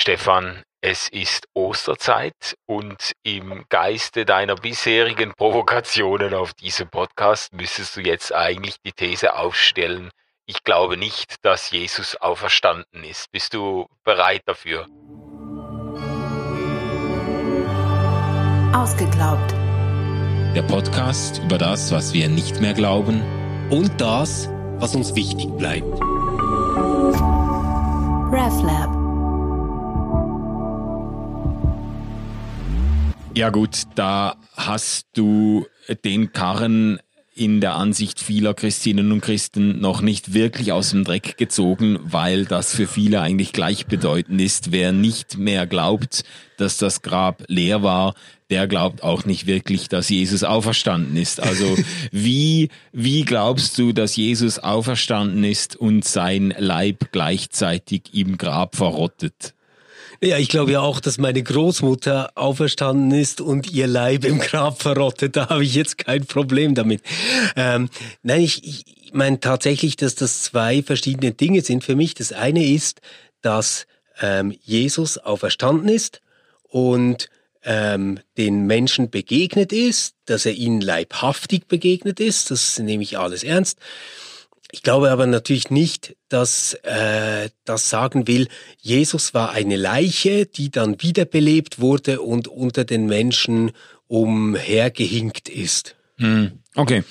Stefan, es ist Osterzeit und im Geiste deiner bisherigen Provokationen auf diesem Podcast müsstest du jetzt eigentlich die These aufstellen, ich glaube nicht, dass Jesus auferstanden ist. Bist du bereit dafür? Ausgeglaubt. Der Podcast über das, was wir nicht mehr glauben und das, was uns wichtig bleibt. RefLab. Ja gut, da hast du den Karren in der Ansicht vieler Christinnen und Christen noch nicht wirklich aus dem Dreck gezogen, weil das für viele eigentlich gleichbedeutend ist. Wer nicht mehr glaubt, dass das Grab leer war, der glaubt auch nicht wirklich, dass Jesus auferstanden ist. Also wie, wie glaubst du, dass Jesus auferstanden ist und sein Leib gleichzeitig im Grab verrottet? Ja, ich glaube ja auch, dass meine Großmutter auferstanden ist und ihr Leib im Grab verrottet. Da habe ich jetzt kein Problem damit. Ähm, nein, ich, ich meine tatsächlich, dass das zwei verschiedene Dinge sind für mich. Das eine ist, dass ähm, Jesus auferstanden ist und ähm, den Menschen begegnet ist, dass er ihnen leibhaftig begegnet ist. Das nehme ich alles ernst. Ich glaube aber natürlich nicht, dass äh, das sagen will, Jesus war eine Leiche, die dann wiederbelebt wurde und unter den Menschen umhergehinkt ist. Hm, okay.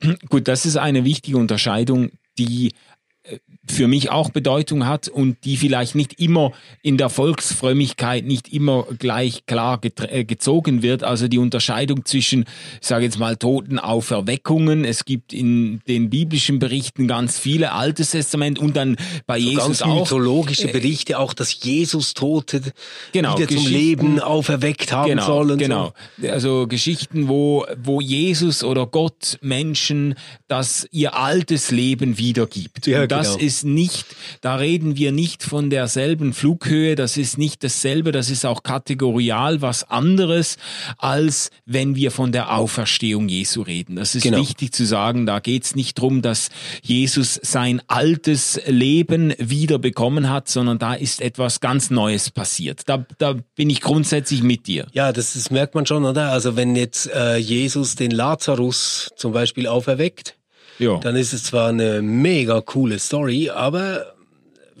Gut, das ist eine wichtige Unterscheidung, die für mich auch Bedeutung hat und die vielleicht nicht immer in der Volksfrömmigkeit nicht immer gleich klar äh, gezogen wird. Also die Unterscheidung zwischen, ich sage jetzt mal, Totenauferweckungen. Es gibt in den biblischen Berichten ganz viele Altes Testament und dann bei so Jesus ganz auch. mythologische äh, Berichte auch, dass Jesus Tote genau, wieder zum Leben auferweckt haben genau, soll. genau. So. Also Geschichten, wo, wo Jesus oder Gott Menschen das ihr altes Leben wiedergibt. Ja, und das genau. ist nicht, da reden wir nicht von derselben Flughöhe, das ist nicht dasselbe, das ist auch kategorial was anderes, als wenn wir von der Auferstehung Jesu reden. Das ist genau. wichtig zu sagen, da geht es nicht drum, dass Jesus sein altes Leben wieder bekommen hat, sondern da ist etwas ganz Neues passiert. Da, da bin ich grundsätzlich mit dir. Ja, das, das merkt man schon, oder? Also wenn jetzt äh, Jesus den Lazarus zum Beispiel auferweckt, ja. dann ist es zwar eine mega coole Story, aber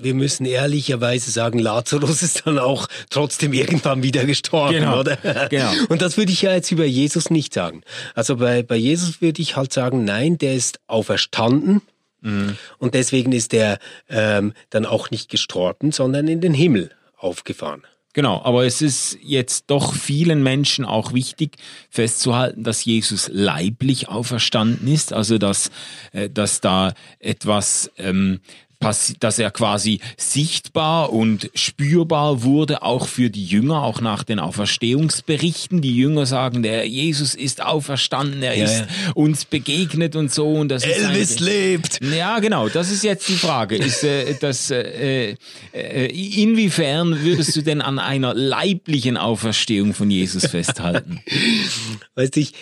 wir müssen ehrlicherweise sagen, Lazarus ist dann auch trotzdem irgendwann wieder gestorben, genau, oder? Genau. Und das würde ich ja jetzt über Jesus nicht sagen. Also bei, bei Jesus würde ich halt sagen, nein, der ist auferstanden. Mhm. Und deswegen ist er ähm, dann auch nicht gestorben, sondern in den Himmel aufgefahren. Genau, aber es ist jetzt doch vielen Menschen auch wichtig festzuhalten, dass Jesus leiblich auferstanden ist, also dass, äh, dass da etwas ähm, dass er quasi sichtbar und spürbar wurde, auch für die Jünger, auch nach den Auferstehungsberichten. Die Jünger sagen, der Jesus ist auferstanden, er ja, ist ja. uns begegnet und so. Und das Elvis ist lebt. Ja, genau. Das ist jetzt die Frage. Ist äh, das äh, äh, inwiefern würdest du denn an einer leiblichen Auferstehung von Jesus festhalten? weißt du, ich,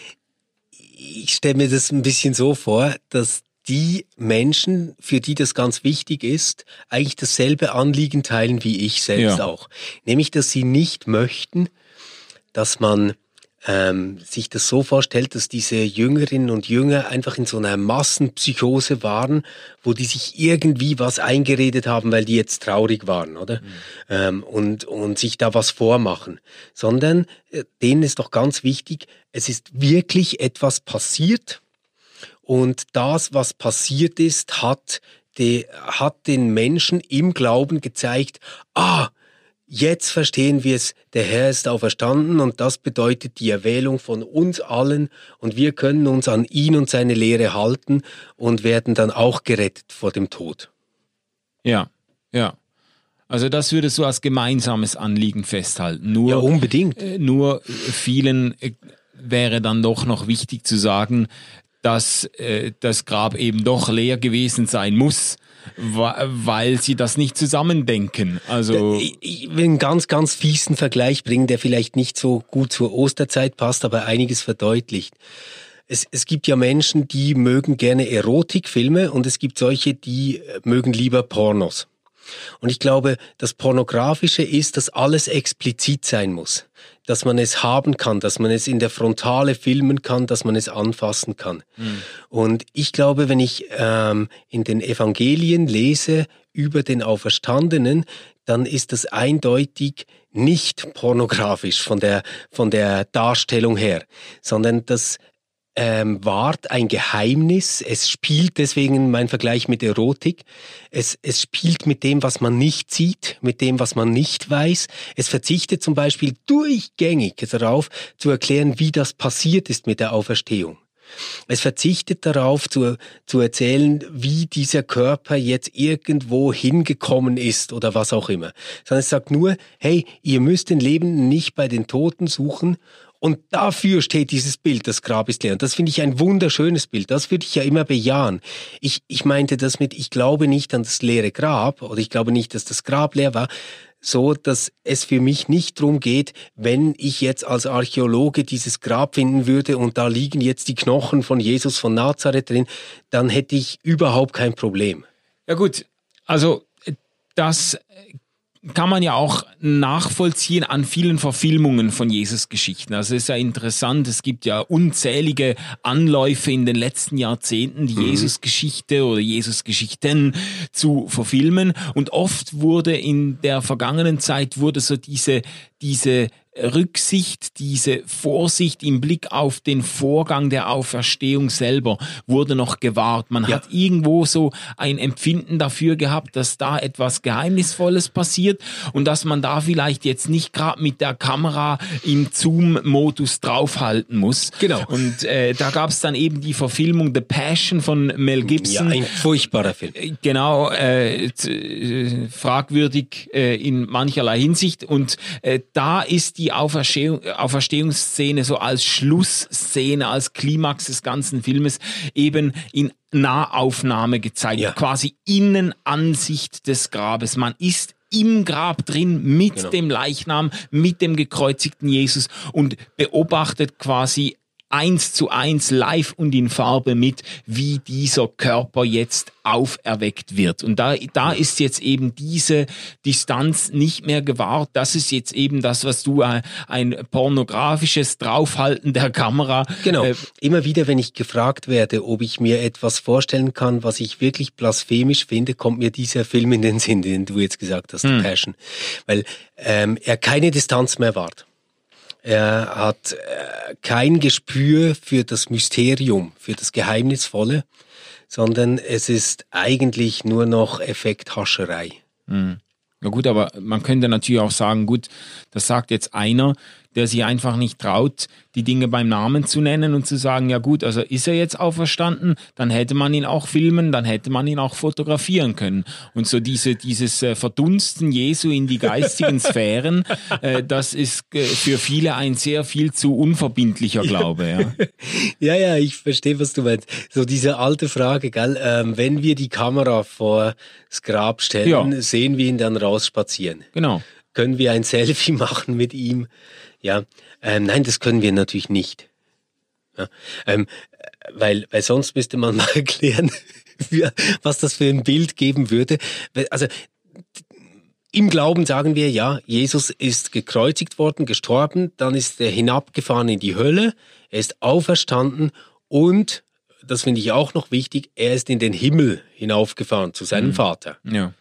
ich stelle mir das ein bisschen so vor, dass die Menschen, für die das ganz wichtig ist, eigentlich dasselbe Anliegen teilen wie ich selbst ja. auch. Nämlich, dass sie nicht möchten, dass man ähm, sich das so vorstellt, dass diese Jüngerinnen und Jünger einfach in so einer Massenpsychose waren, wo die sich irgendwie was eingeredet haben, weil die jetzt traurig waren, oder? Mhm. Ähm, und, und sich da was vormachen. Sondern äh, denen ist doch ganz wichtig, es ist wirklich etwas passiert, und das, was passiert ist, hat, die, hat den Menschen im Glauben gezeigt, ah, jetzt verstehen wir es, der Herr ist auferstanden und das bedeutet die Erwählung von uns allen und wir können uns an ihn und seine Lehre halten und werden dann auch gerettet vor dem Tod. Ja, ja. Also das würdest du als gemeinsames Anliegen festhalten. Nur, ja, unbedingt. Äh, nur vielen äh, wäre dann doch noch wichtig zu sagen, dass äh, das Grab eben doch leer gewesen sein muss, weil sie das nicht zusammendenken. Also ich, will einen ganz, ganz fiesen Vergleich bringen, der vielleicht nicht so gut zur Osterzeit passt, aber einiges verdeutlicht. Es, es gibt ja Menschen, die mögen gerne Erotikfilme und es gibt solche, die mögen lieber Pornos. Und ich glaube, das Pornografische ist, dass alles explizit sein muss. Dass man es haben kann, dass man es in der Frontale filmen kann, dass man es anfassen kann. Mhm. Und ich glaube, wenn ich ähm, in den Evangelien lese über den Auferstandenen, dann ist das eindeutig nicht pornografisch von der, von der Darstellung her, sondern das ähm, wahrt ein Geheimnis. Es spielt deswegen mein Vergleich mit Erotik. Es, es spielt mit dem, was man nicht sieht, mit dem, was man nicht weiß. Es verzichtet zum Beispiel durchgängig darauf zu erklären, wie das passiert ist mit der Auferstehung. Es verzichtet darauf zu, zu erzählen, wie dieser Körper jetzt irgendwo hingekommen ist oder was auch immer, sondern es sagt nur, hey, ihr müsst den Lebenden nicht bei den Toten suchen und dafür steht dieses Bild, das Grab ist leer. Und das finde ich ein wunderschönes Bild. Das würde ich ja immer bejahen. Ich, ich meinte das mit, ich glaube nicht an das leere Grab oder ich glaube nicht, dass das Grab leer war, so dass es für mich nicht darum geht, wenn ich jetzt als Archäologe dieses Grab finden würde und da liegen jetzt die Knochen von Jesus von Nazareth drin, dann hätte ich überhaupt kein Problem. Ja gut, also das kann man ja auch nachvollziehen an vielen Verfilmungen von Jesus-Geschichten. Also es ist ja interessant, es gibt ja unzählige Anläufe in den letzten Jahrzehnten, die mhm. Jesus-Geschichte oder Jesus-Geschichten zu verfilmen. Und oft wurde in der vergangenen Zeit wurde so diese, diese Rücksicht, diese Vorsicht im Blick auf den Vorgang der Auferstehung selber wurde noch gewahrt. Man ja. hat irgendwo so ein Empfinden dafür gehabt, dass da etwas Geheimnisvolles passiert und dass man da vielleicht jetzt nicht gerade mit der Kamera im Zoom-Modus draufhalten muss. Genau. Und äh, da gab es dann eben die Verfilmung The Passion von Mel Gibson. Ja, ein furchtbarer Film. Äh, genau, äh, äh, fragwürdig äh, in mancherlei Hinsicht. Und äh, da ist die Auferstehung, Auferstehungsszene so als Schlussszene, als Klimax des ganzen Filmes eben in Nahaufnahme gezeigt. Ja. Quasi Innenansicht des Grabes. Man ist im Grab drin mit genau. dem Leichnam, mit dem gekreuzigten Jesus und beobachtet quasi eins zu eins live und in Farbe mit, wie dieser Körper jetzt auferweckt wird. Und da, da ist jetzt eben diese Distanz nicht mehr gewahrt. Das ist jetzt eben das, was du ein, ein pornografisches Draufhalten der Kamera. Genau. Äh, Immer wieder, wenn ich gefragt werde, ob ich mir etwas vorstellen kann, was ich wirklich blasphemisch finde, kommt mir dieser Film in den Sinn, den du jetzt gesagt hast, hm. Passion. Weil ähm, er keine Distanz mehr wahrt. Er hat äh, kein Gespür für das Mysterium, für das Geheimnisvolle, sondern es ist eigentlich nur noch Effekthascherei. Mhm. Ja gut, aber man könnte natürlich auch sagen, gut, das sagt jetzt einer, der sich einfach nicht traut, die Dinge beim Namen zu nennen und zu sagen, ja gut, also ist er jetzt auferstanden, dann hätte man ihn auch filmen, dann hätte man ihn auch fotografieren können. Und so diese, dieses äh, Verdunsten Jesu in die geistigen Sphären, äh, das ist äh, für viele ein sehr viel zu unverbindlicher Glaube. Ja, ja, ja ich verstehe, was du meinst. So diese alte Frage, gell? Ähm, wenn wir die Kamera vor das Grab stellen, ja. sehen wir ihn dann rausspazieren. Genau. Können wir ein Selfie machen mit ihm? Ja, ähm, nein, das können wir natürlich nicht. Ja, ähm, weil, weil sonst müsste man mal erklären, was das für ein Bild geben würde. Also im Glauben sagen wir, ja, Jesus ist gekreuzigt worden, gestorben, dann ist er hinabgefahren in die Hölle, er ist auferstanden und, das finde ich auch noch wichtig, er ist in den Himmel hinaufgefahren zu seinem mhm. Vater. Ja.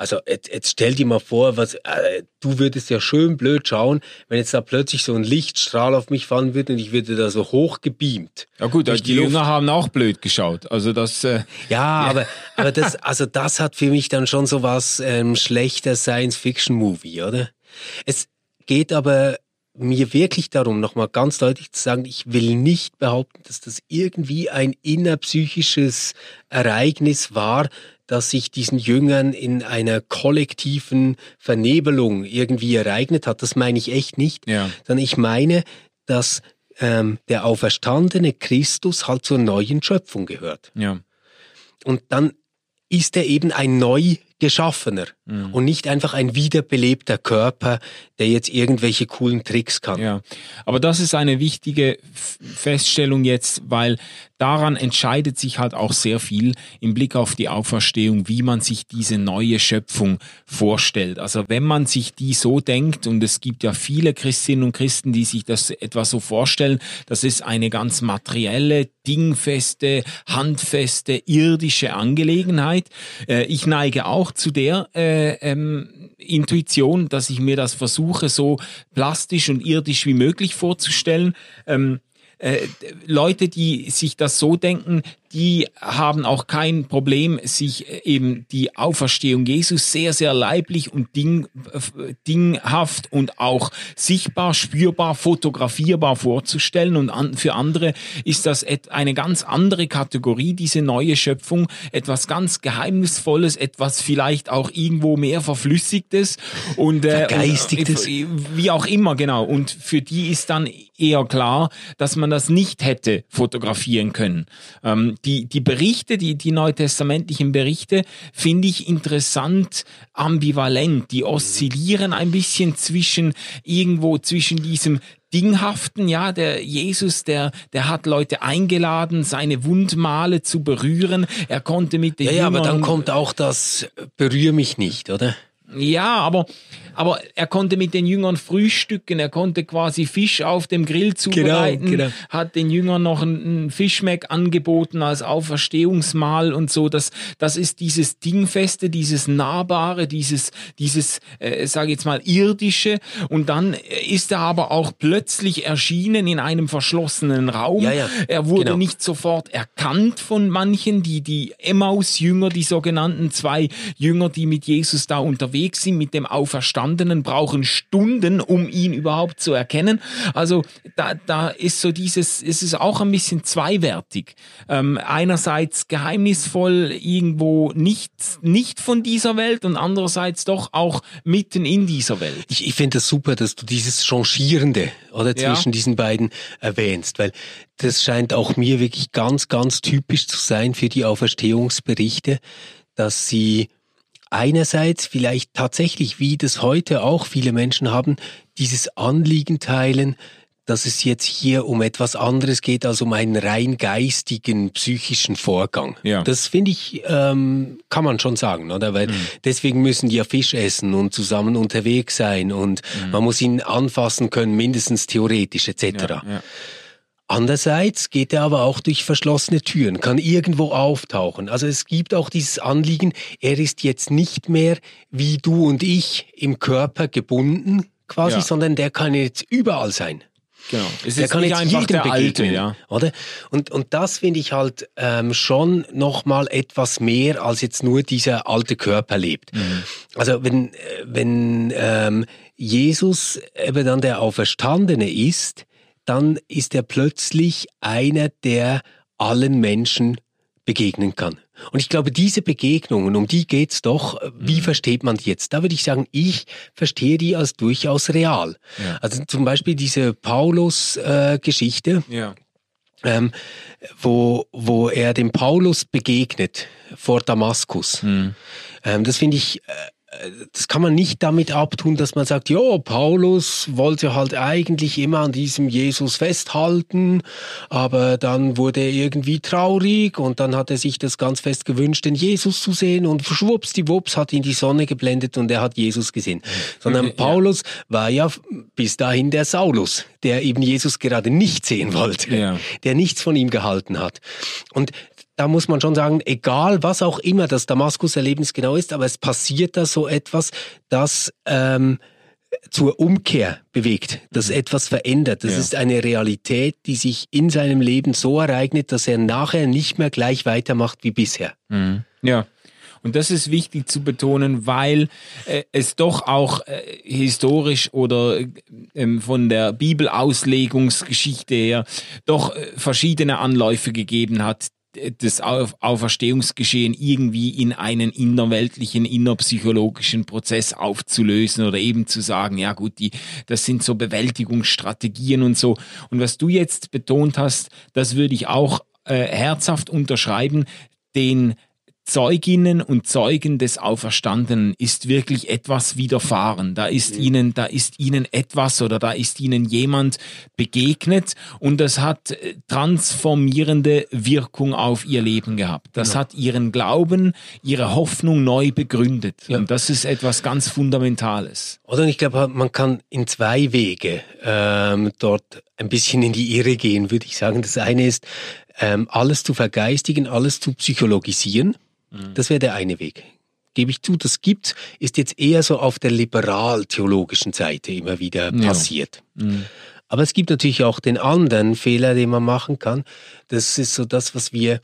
Also jetzt, jetzt stell dir mal vor, was äh, du würdest ja schön blöd schauen, wenn jetzt da plötzlich so ein Lichtstrahl auf mich fallen würde und ich würde da so hoch gebeamt. Ja gut, die, die Jünger haben auch blöd geschaut. Also das. Äh, ja, ja, aber aber das also das hat für mich dann schon so was ähm, schlechter Science-Fiction-Movie, oder? Es geht aber mir wirklich darum, nochmal ganz deutlich zu sagen, ich will nicht behaupten, dass das irgendwie ein innerpsychisches Ereignis war, das sich diesen Jüngern in einer kollektiven Vernebelung irgendwie ereignet hat. Das meine ich echt nicht, ja. sondern ich meine, dass ähm, der auferstandene Christus halt zur neuen Schöpfung gehört. Ja. Und dann ist er eben ein neu geschaffener mhm. und nicht einfach ein wiederbelebter Körper, der jetzt irgendwelche coolen Tricks kann. Ja, aber das ist eine wichtige Feststellung jetzt, weil daran entscheidet sich halt auch sehr viel im Blick auf die Auferstehung, wie man sich diese neue Schöpfung vorstellt. Also wenn man sich die so denkt, und es gibt ja viele Christinnen und Christen, die sich das etwa so vorstellen, das ist eine ganz materielle, dingfeste, handfeste, irdische Angelegenheit. Äh, ich neige auch zu der äh, ähm, Intuition, dass ich mir das versuche, so plastisch und irdisch wie möglich vorzustellen. Ähm, äh, Leute, die sich das so denken, die haben auch kein Problem, sich äh, eben die Auferstehung Jesus sehr, sehr leiblich und ding, äh, dinghaft und auch sichtbar, spürbar, fotografierbar vorzustellen. Und an, für andere ist das eine ganz andere Kategorie, diese neue Schöpfung, etwas ganz Geheimnisvolles, etwas vielleicht auch irgendwo mehr Verflüssigtes und, äh, Vergeistigtes. Und, wie auch immer, genau. Und für die ist dann eher klar, dass man das nicht hätte fotografieren können. Ähm, die, die Berichte, die, die neutestamentlichen Berichte, finde ich interessant ambivalent. Die oszillieren ein bisschen zwischen irgendwo zwischen diesem Dinghaften, ja, der Jesus, der, der hat Leute eingeladen, seine Wundmale zu berühren. Er konnte mit den ja, Jüngern. Ja, aber dann kommt auch das Berühr mich nicht, oder? Ja, aber, aber er konnte mit den Jüngern frühstücken, er konnte quasi Fisch auf dem Grill zubereiten, genau, genau. hat den Jüngern noch ein, Fischmeck angeboten als Auferstehungsmahl und so. Das, das ist dieses Dingfeste, dieses Nahbare, dieses, dieses, äh, sage jetzt mal, irdische. Und dann ist er aber auch plötzlich erschienen in einem verschlossenen Raum. Ja, ja, er wurde genau. nicht sofort erkannt von manchen, die, die Emmaus-Jünger, die sogenannten zwei Jünger, die mit Jesus da unterwegs unterwegs sind mit dem Auferstandenen, brauchen Stunden, um ihn überhaupt zu erkennen. Also da, da ist so dieses, es ist auch ein bisschen zweiwertig. Ähm, einerseits geheimnisvoll irgendwo nicht, nicht von dieser Welt und andererseits doch auch mitten in dieser Welt. Ich, ich finde das super, dass du dieses Changierende oder zwischen ja. diesen beiden erwähnst, weil das scheint auch mir wirklich ganz, ganz typisch zu sein für die Auferstehungsberichte, dass sie einerseits vielleicht tatsächlich, wie das heute auch viele Menschen haben, dieses Anliegen teilen, dass es jetzt hier um etwas anderes geht als um einen rein geistigen, psychischen Vorgang. Ja. Das finde ich, ähm, kann man schon sagen, oder? Weil mhm. deswegen müssen die ja Fisch essen und zusammen unterwegs sein und mhm. man muss ihn anfassen können, mindestens theoretisch etc. Ja, ja. Andererseits geht er aber auch durch verschlossene Türen, kann irgendwo auftauchen. Also es gibt auch dieses Anliegen, er ist jetzt nicht mehr wie du und ich im Körper gebunden quasi, ja. sondern der kann jetzt überall sein. Genau. Es der kann jetzt jedem der Alte, ja. oder? Und und das finde ich halt ähm, schon noch mal etwas mehr als jetzt nur dieser alte Körper lebt. Mhm. Also wenn wenn ähm, Jesus eben dann der Auferstandene ist, dann ist er plötzlich einer, der allen Menschen begegnen kann. Und ich glaube, diese Begegnungen, um die geht's doch. Wie mhm. versteht man die jetzt? Da würde ich sagen, ich verstehe die als durchaus real. Ja. Also zum Beispiel diese Paulus-Geschichte. Äh, ja. Ähm, wo, wo er dem Paulus begegnet vor Damaskus. Mhm. Ähm, das finde ich äh, das kann man nicht damit abtun, dass man sagt, ja, Paulus wollte halt eigentlich immer an diesem Jesus festhalten, aber dann wurde er irgendwie traurig und dann hat er sich das ganz fest gewünscht, den Jesus zu sehen und schwuppsdiwupps hat ihn die Sonne geblendet und er hat Jesus gesehen. Sondern ja. Paulus war ja bis dahin der Saulus, der eben Jesus gerade nicht sehen wollte, ja. der nichts von ihm gehalten hat. Und da muss man schon sagen, egal was auch immer das Damaskus-Erlebnis genau ist, aber es passiert da so etwas, das ähm, zur Umkehr bewegt, das mhm. etwas verändert. Das ja. ist eine Realität, die sich in seinem Leben so ereignet, dass er nachher nicht mehr gleich weitermacht wie bisher. Mhm. Ja. Und das ist wichtig zu betonen, weil äh, es doch auch äh, historisch oder äh, von der Bibelauslegungsgeschichte her doch äh, verschiedene Anläufe gegeben hat, das Auferstehungsgeschehen irgendwie in einen innerweltlichen, innerpsychologischen Prozess aufzulösen oder eben zu sagen, ja gut, die, das sind so Bewältigungsstrategien und so. Und was du jetzt betont hast, das würde ich auch äh, herzhaft unterschreiben, den Zeuginnen und Zeugen des Auferstandenen ist wirklich etwas widerfahren. Da ist mhm. ihnen, da ist ihnen etwas oder da ist ihnen jemand begegnet und das hat äh, transformierende Wirkung auf ihr Leben gehabt. Das genau. hat ihren Glauben, ihre Hoffnung neu begründet. Ja. Und das ist etwas ganz Fundamentales. Oder ich glaube, man kann in zwei Wege ähm, dort ein bisschen in die Irre gehen, würde ich sagen. Das eine ist, ähm, alles zu vergeistigen, alles zu psychologisieren. Mhm. Das wäre der eine Weg. Gebe ich zu, das gibt's, ist jetzt eher so auf der liberal-theologischen Seite immer wieder passiert. Ja. Mhm. Aber es gibt natürlich auch den anderen Fehler, den man machen kann. Das ist so das, was wir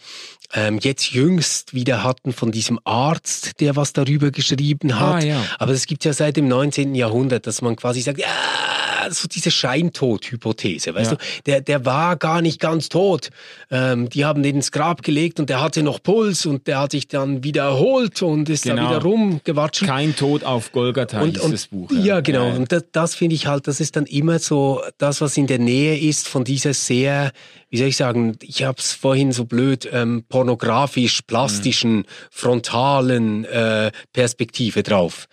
ähm, jetzt jüngst wieder hatten von diesem Arzt, der was darüber geschrieben ah, hat. Ah, ja. Aber es gibt ja seit dem 19. Jahrhundert, dass man quasi sagt, ja, so diese Scheintod-Hypothese, weißt ja. du? Der, der war gar nicht ganz tot. Ähm, die haben den ins Grab gelegt und der hatte noch Puls und der hat sich dann wieder erholt und ist genau. da wieder rumgewatschelt. Kein Tod auf Golgatha und, ist das Buch. Ja, ja genau. Ja. Und das, das finde ich halt, das ist dann immer so das, was in der Nähe ist von dieser sehr, wie soll ich sagen, ich habe es vorhin so blöd, ähm, pornografisch, plastischen, mhm. frontalen äh, Perspektive drauf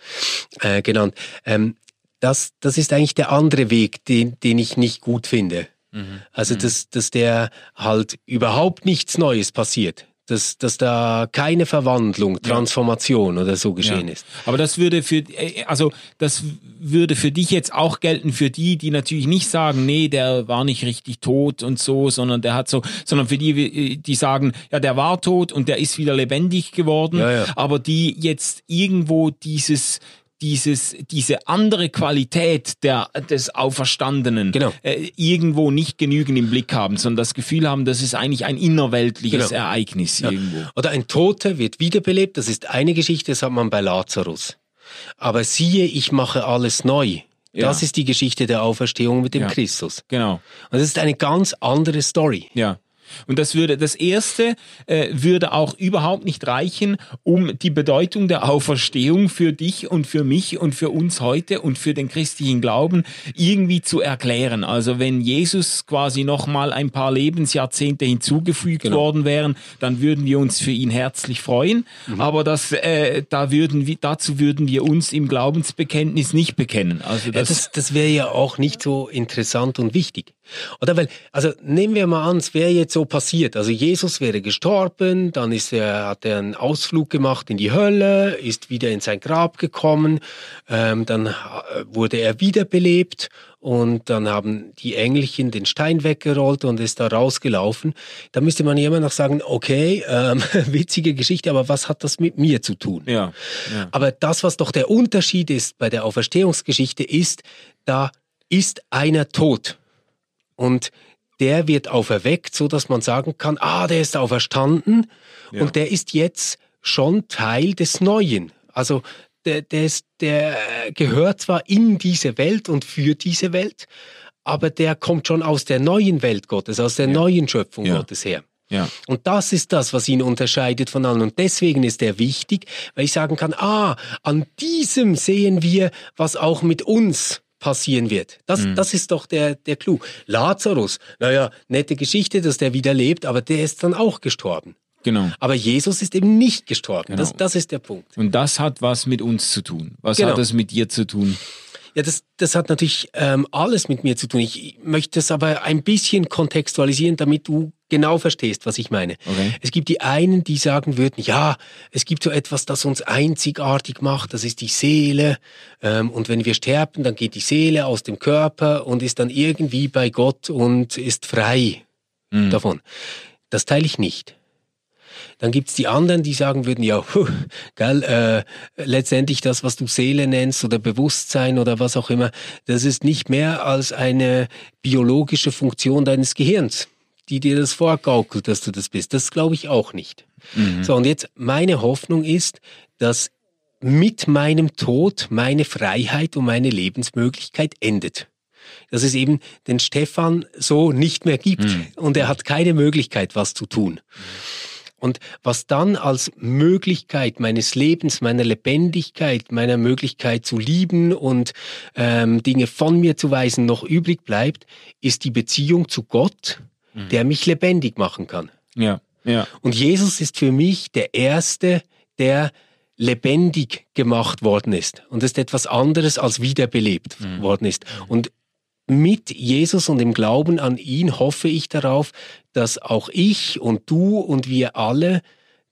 äh, genannt. Ähm, das, das ist eigentlich der andere Weg, den, den ich nicht gut finde. Mhm. Also, mhm. dass, dass der halt überhaupt nichts Neues passiert. Dass, dass da keine Verwandlung, Transformation ja. oder so geschehen ja. ist. Aber das würde für, äh, also das würde für dich jetzt auch gelten für die, die natürlich nicht sagen, nee, der war nicht richtig tot und so, sondern der hat so, sondern für die, die sagen, ja, der war tot und der ist wieder lebendig geworden, ja, aber die jetzt irgendwo dieses dieses, diese andere Qualität der, des Auferstandenen genau. äh, irgendwo nicht genügend im Blick haben, sondern das Gefühl haben, das ist eigentlich ein innerweltliches genau. Ereignis ja. irgendwo. Oder ein Toter wird wiederbelebt, das ist eine Geschichte, das hat man bei Lazarus. Aber siehe, ich mache alles neu. Ja. Das ist die Geschichte der Auferstehung mit dem ja. Christus. Genau. Und das ist eine ganz andere Story. Ja. Und das würde, das erste äh, würde auch überhaupt nicht reichen, um die Bedeutung der Auferstehung für dich und für mich und für uns heute und für den christlichen Glauben irgendwie zu erklären. Also wenn Jesus quasi nochmal ein paar Lebensjahrzehnte hinzugefügt genau. worden wären, dann würden wir uns für ihn herzlich freuen. Mhm. Aber das, äh, da würden wir, dazu würden wir uns im Glaubensbekenntnis nicht bekennen. Also das, ja, das, das wäre ja auch nicht so interessant und wichtig. Oder weil, also nehmen wir mal an, es wäre jetzt so passiert. Also Jesus wäre gestorben, dann ist er, hat er einen Ausflug gemacht in die Hölle, ist wieder in sein Grab gekommen, ähm, dann äh, wurde er wiederbelebt und dann haben die Engelchen den Stein weggerollt und ist da rausgelaufen. Da müsste man ja immer noch sagen, okay, ähm, witzige Geschichte, aber was hat das mit mir zu tun? Ja, ja. Aber das, was doch der Unterschied ist bei der Auferstehungsgeschichte, ist, da ist einer tot. Und der wird auferweckt, so dass man sagen kann, ah, der ist auferstanden ja. und der ist jetzt schon Teil des Neuen. Also der, der, ist, der gehört zwar in diese Welt und für diese Welt, aber der kommt schon aus der neuen Welt Gottes, aus der ja. neuen Schöpfung ja. Gottes her. Ja. Und das ist das, was ihn unterscheidet von allen. Und deswegen ist er wichtig, weil ich sagen kann, ah, an diesem sehen wir, was auch mit uns passieren wird. Das, mhm. das ist doch der, der Clou. Lazarus, naja, nette Geschichte, dass der wieder lebt, aber der ist dann auch gestorben. Genau. Aber Jesus ist eben nicht gestorben. Genau. Das, das ist der Punkt. Und das hat was mit uns zu tun. Was genau. hat das mit dir zu tun? Ja, das, das hat natürlich ähm, alles mit mir zu tun. Ich möchte es aber ein bisschen kontextualisieren, damit du genau verstehst, was ich meine. Okay. Es gibt die einen, die sagen würden, ja, es gibt so etwas, das uns einzigartig macht, das ist die Seele. Ähm, und wenn wir sterben, dann geht die Seele aus dem Körper und ist dann irgendwie bei Gott und ist frei mhm. davon. Das teile ich nicht. Dann gibt's die anderen, die sagen würden, ja, puh, geil, äh, letztendlich das, was du Seele nennst oder Bewusstsein oder was auch immer, das ist nicht mehr als eine biologische Funktion deines Gehirns, die dir das vorgaukelt, dass du das bist. Das glaube ich auch nicht. Mhm. So, und jetzt meine Hoffnung ist, dass mit meinem Tod meine Freiheit und meine Lebensmöglichkeit endet dass es eben den Stefan so nicht mehr gibt mhm. und er hat keine Möglichkeit, was zu tun. Und was dann als Möglichkeit meines Lebens, meiner Lebendigkeit, meiner Möglichkeit zu lieben und ähm, Dinge von mir zu weisen noch übrig bleibt, ist die Beziehung zu Gott, mhm. der mich lebendig machen kann. Ja. Ja. Und Jesus ist für mich der Erste, der lebendig gemacht worden ist. Und das ist etwas anderes als wiederbelebt mhm. worden ist. Und mit Jesus und dem Glauben an ihn hoffe ich darauf, dass auch ich und du und wir alle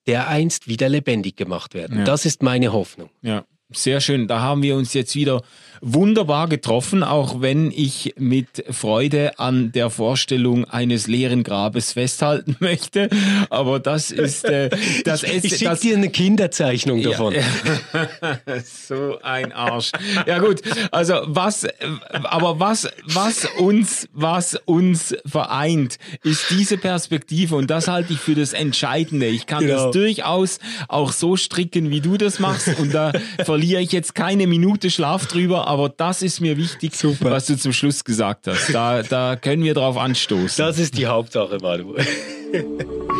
dereinst wieder lebendig gemacht werden. Ja. Das ist meine Hoffnung. Ja. Sehr schön. Da haben wir uns jetzt wieder wunderbar getroffen, auch wenn ich mit Freude an der Vorstellung eines leeren Grabes festhalten möchte. Aber das ist äh, das. Ich, ich schicke dir eine Kinderzeichnung davon. Ja, so ein Arsch. Ja gut. Also was, aber was, was uns, was uns vereint, ist diese Perspektive und das halte ich für das Entscheidende. Ich kann genau. das durchaus auch so stricken, wie du das machst und da verliere ich jetzt keine Minute Schlaf drüber, aber das ist mir wichtig, Super. was du zum Schluss gesagt hast. Da, da können wir drauf anstoßen. Das ist die Hauptsache, Manu.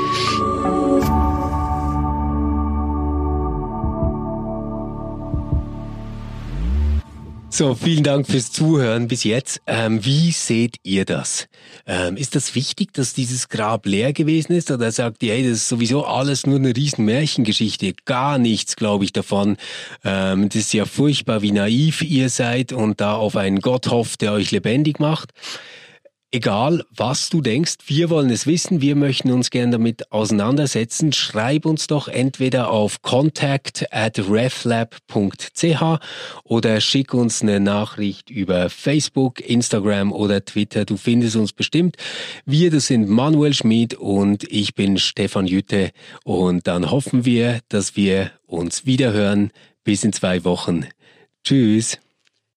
So, vielen Dank fürs Zuhören bis jetzt. Ähm, wie seht ihr das? Ähm, ist das wichtig, dass dieses Grab leer gewesen ist? Oder sagt ihr, hey, das ist sowieso alles nur eine riesen Märchengeschichte? Gar nichts, glaube ich, davon. Ähm, das ist ja furchtbar, wie naiv ihr seid und da auf einen Gott hofft, der euch lebendig macht. Egal, was du denkst, wir wollen es wissen, wir möchten uns gerne damit auseinandersetzen. Schreib uns doch entweder auf contact at reflab.ch oder schick uns eine Nachricht über Facebook, Instagram oder Twitter. Du findest uns bestimmt. Wir, das sind Manuel Schmid und ich bin Stefan Jütte und dann hoffen wir, dass wir uns wiederhören. Bis in zwei Wochen. Tschüss.